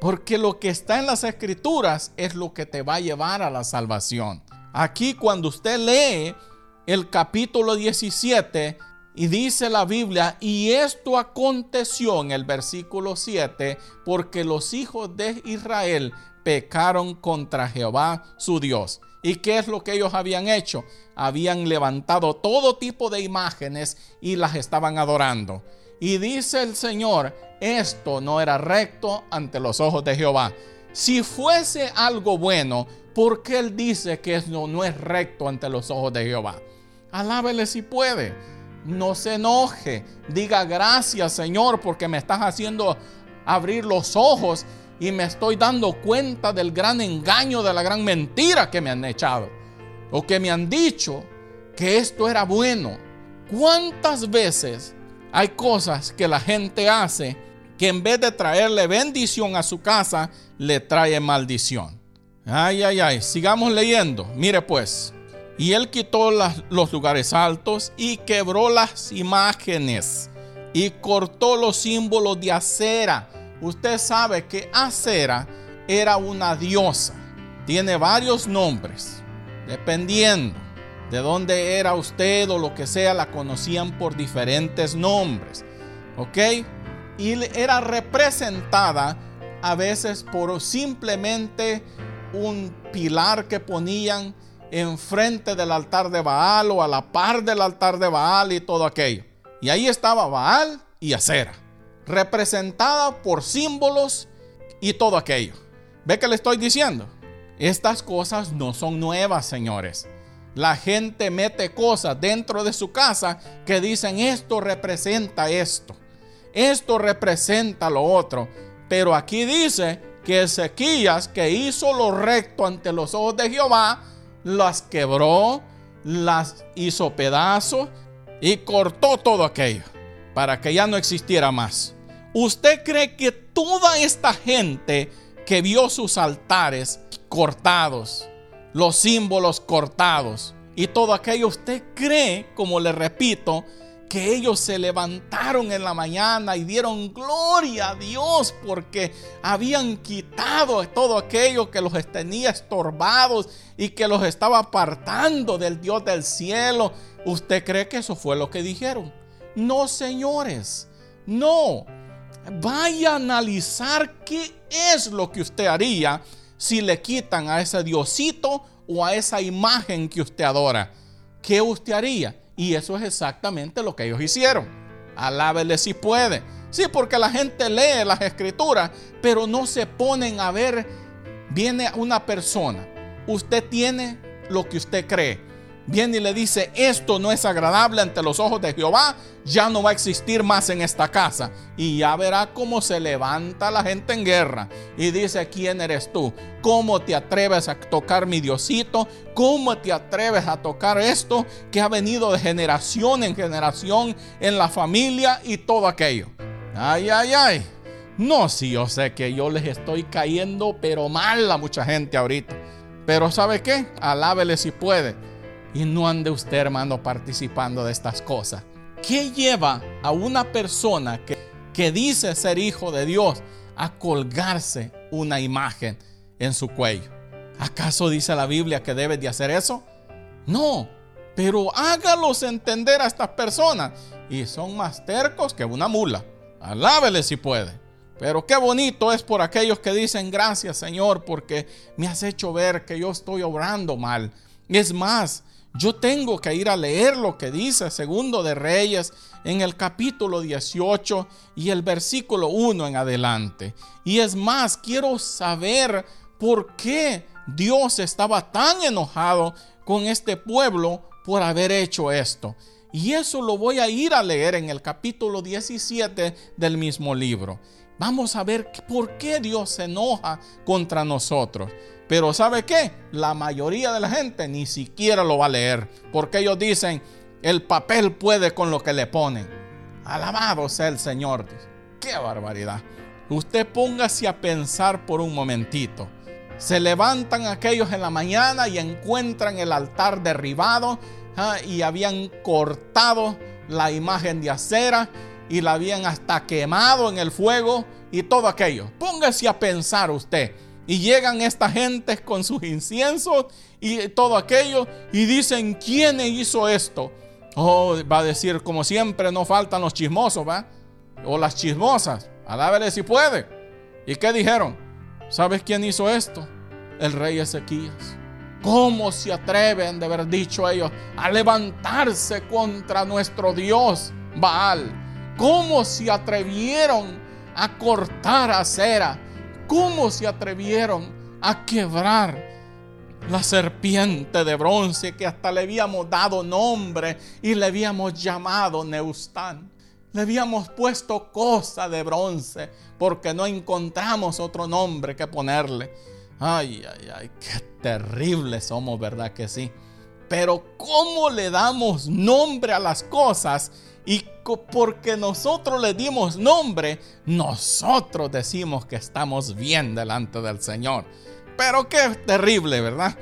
Porque lo que está en las escrituras es lo que te va a llevar a la salvación. Aquí cuando usted lee el capítulo 17 y dice la Biblia, y esto aconteció en el versículo 7, porque los hijos de Israel pecaron contra Jehová su Dios. ¿Y qué es lo que ellos habían hecho? Habían levantado todo tipo de imágenes y las estaban adorando. Y dice el Señor, esto no era recto ante los ojos de Jehová. Si fuese algo bueno, ¿por qué Él dice que eso no es recto ante los ojos de Jehová? Alábele si puede. No se enoje. Diga gracias Señor porque me estás haciendo abrir los ojos y me estoy dando cuenta del gran engaño, de la gran mentira que me han echado. O que me han dicho que esto era bueno. ¿Cuántas veces hay cosas que la gente hace que en vez de traerle bendición a su casa, le trae maldición? Ay, ay, ay. Sigamos leyendo. Mire pues. Y él quitó los lugares altos y quebró las imágenes y cortó los símbolos de acera. Usted sabe que acera era una diosa. Tiene varios nombres. Dependiendo de dónde era usted o lo que sea, la conocían por diferentes nombres. ¿Ok? Y era representada a veces por simplemente un pilar que ponían enfrente del altar de Baal o a la par del altar de Baal y todo aquello. Y ahí estaba Baal y Acera, representada por símbolos y todo aquello. ¿Ve que le estoy diciendo? Estas cosas no son nuevas, señores. La gente mete cosas dentro de su casa que dicen esto representa esto, esto representa lo otro. Pero aquí dice que Ezequías, que hizo lo recto ante los ojos de Jehová, las quebró, las hizo pedazos y cortó todo aquello para que ya no existiera más. ¿Usted cree que toda esta gente que vio sus altares cortados, los símbolos cortados y todo aquello, usted cree, como le repito, que ellos se levantaron en la mañana y dieron gloria a Dios porque habían quitado todo aquello que los tenía estorbados y que los estaba apartando del Dios del cielo. ¿Usted cree que eso fue lo que dijeron? No, señores, no. Vaya a analizar qué es lo que usted haría si le quitan a ese diosito o a esa imagen que usted adora. ¿Qué usted haría? Y eso es exactamente lo que ellos hicieron. Alábele si puede. Sí, porque la gente lee las escrituras, pero no se ponen a ver. Viene una persona. Usted tiene lo que usted cree viene y le dice, esto no es agradable ante los ojos de Jehová, ya no va a existir más en esta casa. Y ya verá cómo se levanta la gente en guerra y dice, ¿quién eres tú? ¿Cómo te atreves a tocar mi Diosito? ¿Cómo te atreves a tocar esto que ha venido de generación en generación en la familia y todo aquello? Ay, ay, ay. No, sí, yo sé que yo les estoy cayendo, pero mal a mucha gente ahorita. Pero ¿sabe qué? Alábele si puede y no ande usted, hermano, participando de estas cosas. ¿Qué lleva a una persona que, que dice ser hijo de Dios a colgarse una imagen en su cuello? ¿Acaso dice la Biblia que debe de hacer eso? No, pero hágalos entender a estas personas. Y son más tercos que una mula. Alábele si puede. Pero qué bonito es por aquellos que dicen gracias Señor porque me has hecho ver que yo estoy obrando mal. Es más, yo tengo que ir a leer lo que dice Segundo de Reyes en el capítulo 18 y el versículo 1 en adelante. Y es más, quiero saber por qué Dios estaba tan enojado con este pueblo por haber hecho esto. Y eso lo voy a ir a leer en el capítulo 17 del mismo libro. Vamos a ver por qué Dios se enoja contra nosotros. Pero ¿sabe qué? La mayoría de la gente ni siquiera lo va a leer. Porque ellos dicen, el papel puede con lo que le ponen. Alabado sea el Señor. Qué barbaridad. Usted póngase a pensar por un momentito. Se levantan aquellos en la mañana y encuentran el altar derribado ah, y habían cortado la imagen de acera y la habían hasta quemado en el fuego y todo aquello. Póngase a pensar usted. Y llegan esta gente con sus inciensos y todo aquello y dicen, ¿quién hizo esto? Oh, va a decir, como siempre, no faltan los chismosos, ¿va? O las chismosas. Alábele si puede. ¿Y qué dijeron? ¿Sabes quién hizo esto? El rey Ezequías. ¿Cómo se atreven, de haber dicho ellos, a levantarse contra nuestro Dios Baal? ¿Cómo se atrevieron a cortar acera? ¿Cómo se atrevieron a quebrar la serpiente de bronce que hasta le habíamos dado nombre y le habíamos llamado Neustán? Le habíamos puesto cosa de bronce porque no encontramos otro nombre que ponerle. Ay, ay, ay, qué terribles somos, ¿verdad que sí? Pero ¿cómo le damos nombre a las cosas? Y porque nosotros le dimos nombre, nosotros decimos que estamos bien delante del Señor. Pero qué terrible, ¿verdad?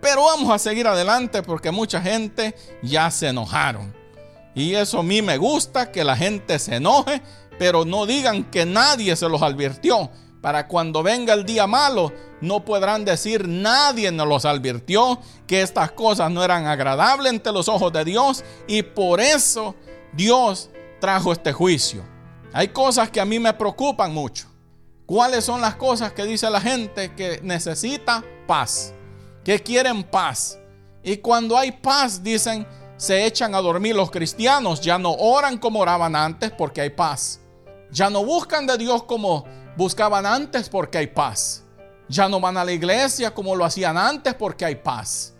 Pero vamos a seguir adelante porque mucha gente ya se enojaron. Y eso a mí me gusta, que la gente se enoje, pero no digan que nadie se los advirtió para cuando venga el día malo, no podrán decir nadie nos los advirtió que estas cosas no eran agradables ante los ojos de Dios y por eso Dios trajo este juicio. Hay cosas que a mí me preocupan mucho. ¿Cuáles son las cosas que dice la gente que necesita paz? Que quieren paz. Y cuando hay paz, dicen, se echan a dormir los cristianos. Ya no oran como oraban antes porque hay paz. Ya no buscan de Dios como buscaban antes porque hay paz. Ya no van a la iglesia como lo hacían antes porque hay paz.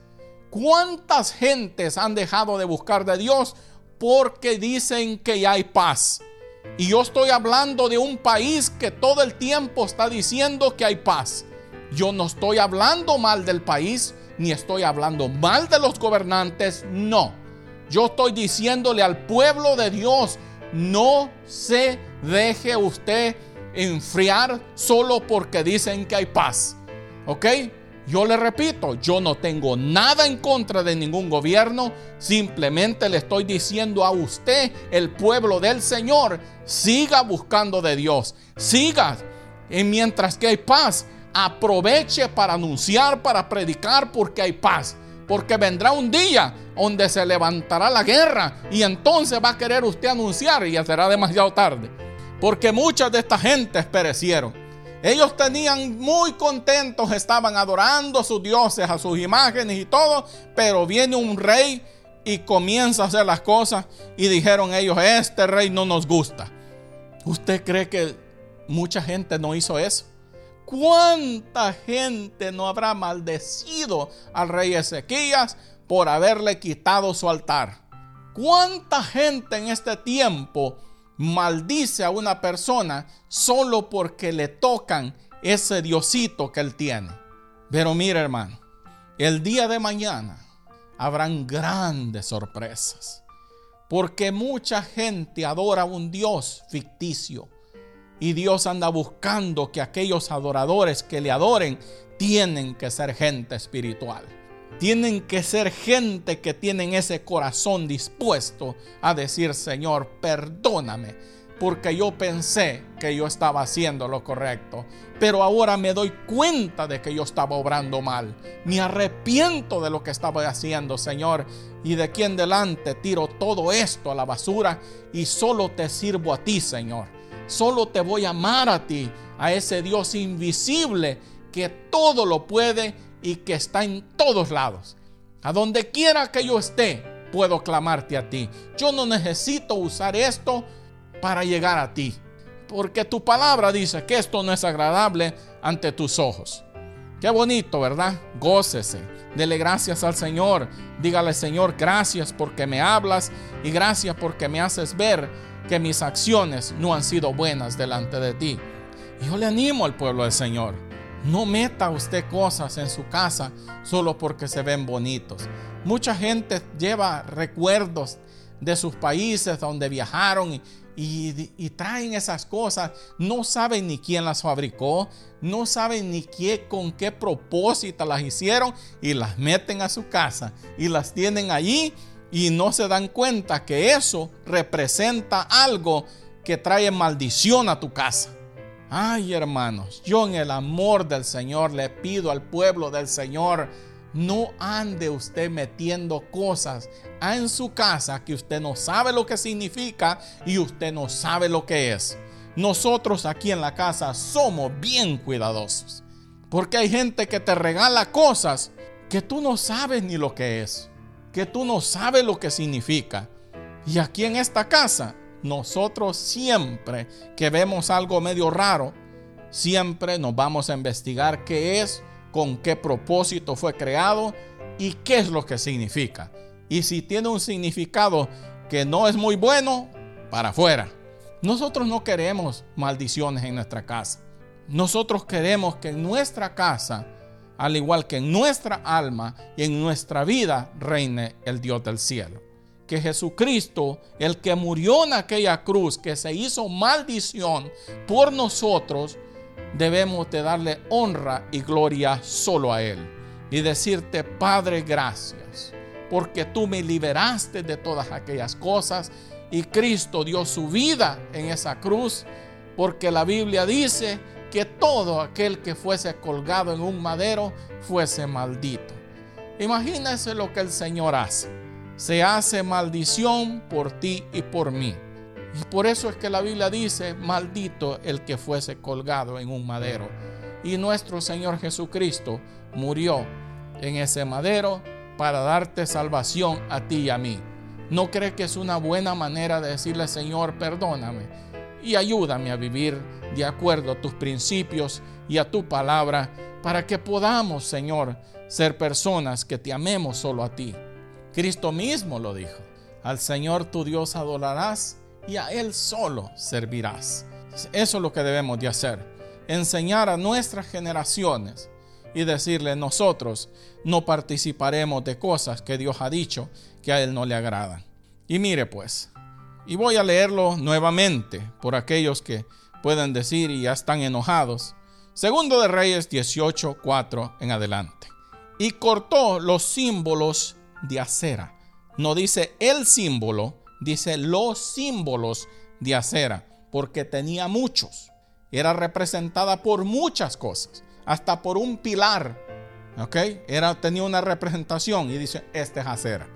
¿Cuántas gentes han dejado de buscar de Dios porque dicen que hay paz? Y yo estoy hablando de un país que todo el tiempo está diciendo que hay paz. Yo no estoy hablando mal del país, ni estoy hablando mal de los gobernantes, no. Yo estoy diciéndole al pueblo de Dios, no se deje usted enfriar solo porque dicen que hay paz. ¿Ok? Yo le repito, yo no tengo nada en contra de ningún gobierno, simplemente le estoy diciendo a usted, el pueblo del Señor, siga buscando de Dios, siga, y mientras que hay paz, aproveche para anunciar, para predicar, porque hay paz, porque vendrá un día donde se levantará la guerra y entonces va a querer usted anunciar y ya será demasiado tarde porque muchas de estas gentes perecieron. Ellos tenían muy contentos, estaban adorando a sus dioses, a sus imágenes y todo, pero viene un rey y comienza a hacer las cosas y dijeron ellos, este rey no nos gusta. ¿Usted cree que mucha gente no hizo eso? ¿Cuánta gente no habrá maldecido al rey Ezequías por haberle quitado su altar? ¿Cuánta gente en este tiempo maldice a una persona solo porque le tocan ese diosito que él tiene. Pero mira hermano, el día de mañana habrán grandes sorpresas. Porque mucha gente adora a un Dios ficticio. Y Dios anda buscando que aquellos adoradores que le adoren tienen que ser gente espiritual. Tienen que ser gente que tienen ese corazón dispuesto a decir, Señor, perdóname, porque yo pensé que yo estaba haciendo lo correcto, pero ahora me doy cuenta de que yo estaba obrando mal. Me arrepiento de lo que estaba haciendo, Señor, y de aquí en adelante tiro todo esto a la basura y solo te sirvo a ti, Señor. Solo te voy a amar a ti, a ese Dios invisible que todo lo puede y que está en todos lados. A donde quiera que yo esté, puedo clamarte a ti. Yo no necesito usar esto para llegar a ti. Porque tu palabra dice que esto no es agradable ante tus ojos. Qué bonito, ¿verdad? Gócese. Dele gracias al Señor. Dígale, Señor, gracias porque me hablas y gracias porque me haces ver que mis acciones no han sido buenas delante de ti. Yo le animo al pueblo del Señor no meta usted cosas en su casa solo porque se ven bonitos. Mucha gente lleva recuerdos de sus países donde viajaron y, traen esas cosas. No saben ni quién las fabricó, no saben ni qué, con qué propósito las hicieron y las meten a su casa y las tienen allí y no se dan cuenta que eso representa algo que trae maldición a tu casa. Ay, hermanos, yo en el amor del Señor le pido al pueblo del Señor, no ande usted metiendo cosas en su casa que usted no sabe lo que significa y usted no sabe lo que es. Nosotros aquí en la casa somos bien cuidadosos. Porque hay gente que te regala cosas que tú no sabes ni lo que es, que tú no sabes lo que significa. Y aquí en esta casa nosotros siempre que vemos algo medio raro, siempre nos vamos a investigar qué es, con qué propósito fue creado y qué es lo que significa. Y si tiene un significado que no es muy bueno, para afuera. Nosotros no queremos maldiciones en nuestra casa. Nosotros queremos que en nuestra casa, al igual que en nuestra alma y en nuestra vida, reine el Dios del cielo que Jesucristo, el que murió en aquella cruz, que se hizo maldición por nosotros, debemos de darle honra y gloria solo a Él. Y decirte, Padre, gracias, porque tú me liberaste de todas aquellas cosas y Cristo dio su vida en esa cruz, porque la Biblia dice que todo aquel que fuese colgado en un madero fuese maldito. Imagínese lo que el Señor hace se hace maldición por ti y por mí. Y por eso es que la Biblia dice, maldito el que fuese colgado en un madero. Y nuestro Señor Jesucristo murió en ese madero para darte salvación a ti y a mí. ¿No crees que es una buena manera de decirle, Señor, perdóname y ayúdame a vivir de acuerdo a tus principios y a tu palabra para que podamos, Señor, ser personas que te amemos solo a ti? Cristo mismo lo dijo. Al Señor tu Dios adorarás y a Él solo servirás. Eso es lo que debemos de hacer. Enseñar a nuestras generaciones y decirle nosotros no participaremos de cosas que Dios ha dicho que a Él no le agradan. Y mire pues, y voy a leerlo nuevamente por aquellos que pueden decir y ya están enojados. Segundo de Reyes 18, 4 en adelante. Y cortó los símbolos de acera. No dice el símbolo, dice los símbolos de acera, porque tenía muchos. Era representada por muchas cosas, hasta por un pilar. ¿Ok? Era, tenía una representación y dice, este es acera.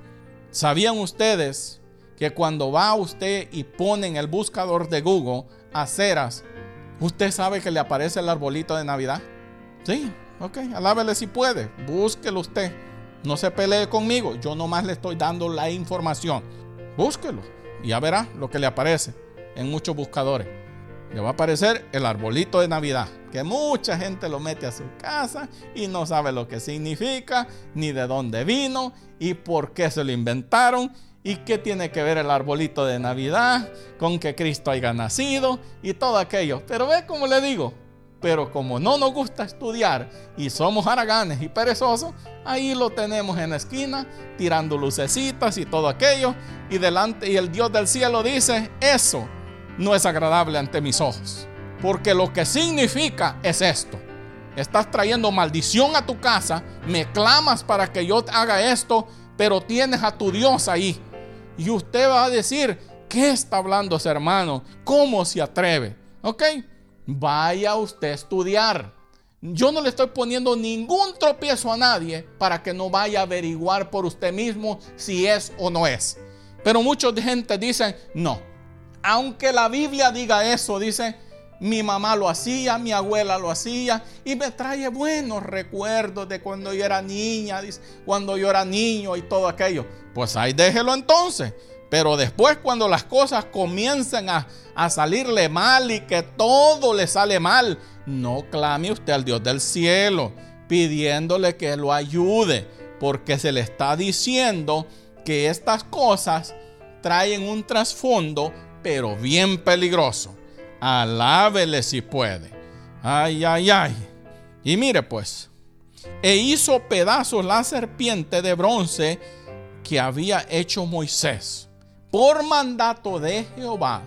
¿Sabían ustedes que cuando va usted y pone en el buscador de Google aceras, usted sabe que le aparece el arbolito de Navidad? Sí, ok, alábele si puede, búsquelo usted. No se pelee conmigo, yo nomás le estoy dando la información. Búsquelo y ya verá lo que le aparece en muchos buscadores. Le va a aparecer el arbolito de Navidad, que mucha gente lo mete a su casa y no sabe lo que significa, ni de dónde vino y por qué se lo inventaron y qué tiene que ver el arbolito de Navidad con que Cristo haya nacido y todo aquello. Pero ve como le digo, pero como no nos gusta estudiar y somos haraganes y perezosos, ahí lo tenemos en la esquina tirando lucecitas y todo aquello. Y delante y el Dios del cielo dice, eso no es agradable ante mis ojos. Porque lo que significa es esto. Estás trayendo maldición a tu casa, me clamas para que yo haga esto, pero tienes a tu Dios ahí. Y usted va a decir, ¿qué está hablando ese hermano? ¿Cómo se atreve? ¿Ok? Vaya usted a estudiar. Yo no le estoy poniendo ningún tropiezo a nadie para que no vaya a averiguar por usted mismo si es o no es. Pero mucha gente dicen, no. Aunque la Biblia diga eso, dice, mi mamá lo hacía, mi abuela lo hacía y me trae buenos recuerdos de cuando yo era niña, cuando yo era niño y todo aquello. Pues ahí déjelo entonces. Pero después cuando las cosas comienzan a, salirle mal y que todo le sale mal, no clame usted al Dios del cielo pidiéndole que lo ayude, porque se le está diciendo que estas cosas traen un trasfondo, pero bien peligroso. Alábele si puede. Ay, ay, ay. Y mire pues, e hizo pedazos la serpiente de bronce que había hecho Moisés por mandato de Jehová,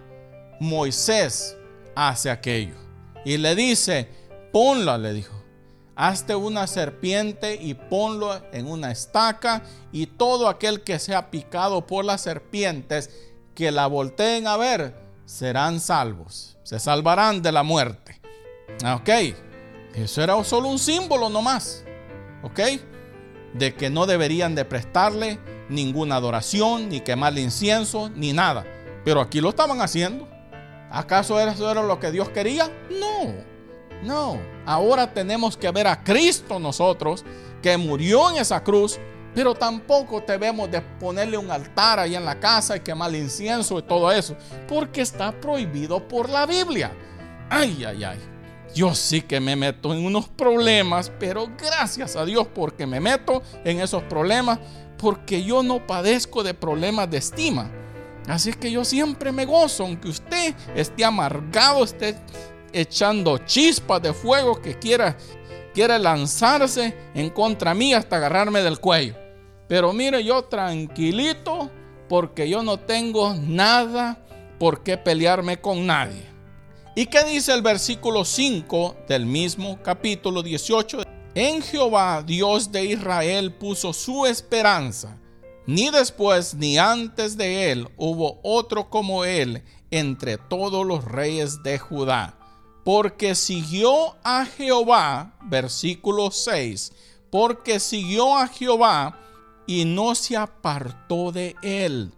Moisés hace aquello. Y le dice, ponla, le dijo, hazte una serpiente y ponlo en una estaca y todo aquel que sea picado por las serpientes, que la volteen a ver, serán salvos, se salvarán de la muerte. Ok, eso era solo un símbolo nomás. Ok, de que no deberían de prestarle ninguna adoración, ni quemarle incienso, ni nada. Pero aquí lo estaban haciendo. ¿Acaso eso era lo que Dios quería? No, no. Ahora tenemos que ver a Cristo nosotros, que murió en esa cruz, pero tampoco debemos de ponerle un altar ahí en la casa y quemarle incienso y todo eso, porque está prohibido por la Biblia. Ay, ay, ay. Yo sí que me meto en unos problemas, pero gracias a Dios porque me meto en esos problemas, porque yo no padezco de problemas de estima. Así que yo siempre me gozo, aunque usted esté amargado, esté echando chispas de fuego que quiera, quiera lanzarse en contra mí hasta agarrarme del cuello. Pero mire, yo tranquilito, porque yo no tengo nada por qué pelearme con nadie. ¿Y qué dice el versículo 5 del mismo capítulo 18? En Jehová, Dios de Israel, puso su esperanza. Ni después ni antes de él hubo otro como él entre todos los reyes de Judá. Porque siguió a Jehová, versículo 6, porque siguió a Jehová y no se apartó de él,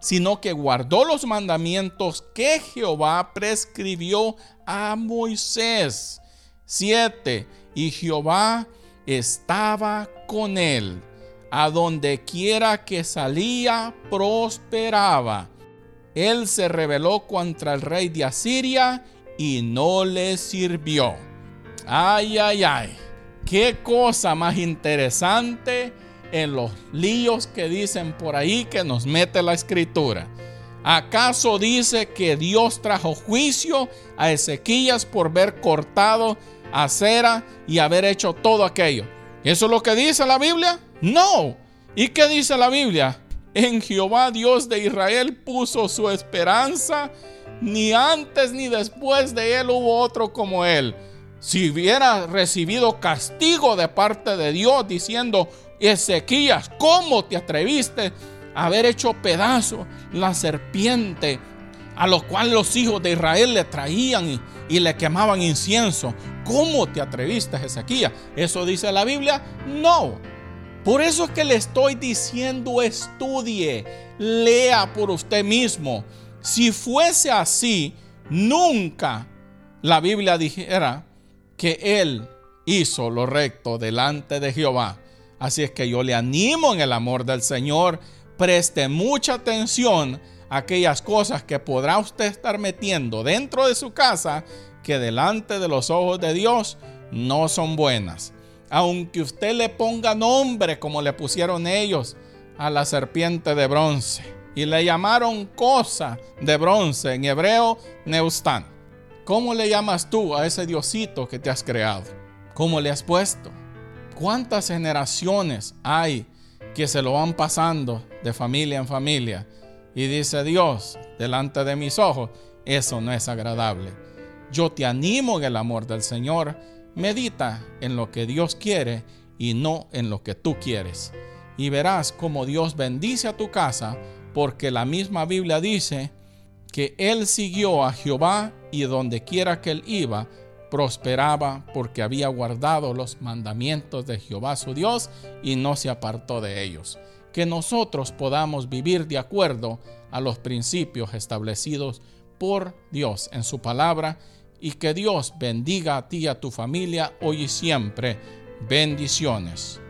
sino que guardó los mandamientos que Jehová prescribió a Moisés. 7 y Jehová estaba con él. A donde quiera que salía, prosperaba. Él se rebeló contra el rey de Asiria y no le sirvió. Ay, ay, ay. Qué cosa más interesante en los líos que dicen por ahí que nos mete la escritura. ¿Acaso dice que Dios trajo juicio a Ezequías por ver cortado acera y haber hecho todo aquello. ¿Eso es lo que dice la Biblia? No. ¿Y qué dice la Biblia? En Jehová Dios de Israel puso su esperanza, ni antes ni después de él hubo otro como él. Si hubiera recibido castigo de parte de Dios diciendo, Ezequías, ¿cómo te atreviste a haber hecho pedazo la serpiente a lo cual los hijos de Israel le traían y, le quemaban incienso. ¿Cómo te atreviste, Ezequiel? ¿Eso dice la Biblia? No. Por eso es que le estoy diciendo estudie, lea por usted mismo. Si fuese así, nunca la Biblia dijera que él hizo lo recto delante de Jehová. Así es que yo le animo en el amor del Señor, preste mucha atención aquellas cosas que podrá usted estar metiendo dentro de su casa que delante de los ojos de Dios no son buenas. Aunque usted le ponga nombre como le pusieron ellos a la serpiente de bronce y le llamaron cosa de bronce en hebreo Neustán. ¿Cómo le llamas tú a ese diosito que te has creado? ¿Cómo le has puesto? ¿Cuántas generaciones hay que se lo van pasando de familia en familia? y dice Dios delante de mis ojos, eso no es agradable. Yo te animo en el amor del Señor, medita en lo que Dios quiere y no en lo que tú quieres. Y verás cómo Dios bendice a tu casa, porque la misma Biblia dice que Él siguió a Jehová y donde quiera que Él iba, prosperaba porque había guardado los mandamientos de Jehová su Dios y no se apartó de ellos que nosotros podamos vivir de acuerdo a los principios establecidos por Dios en su palabra y que Dios bendiga a ti y a tu familia hoy y siempre. Bendiciones.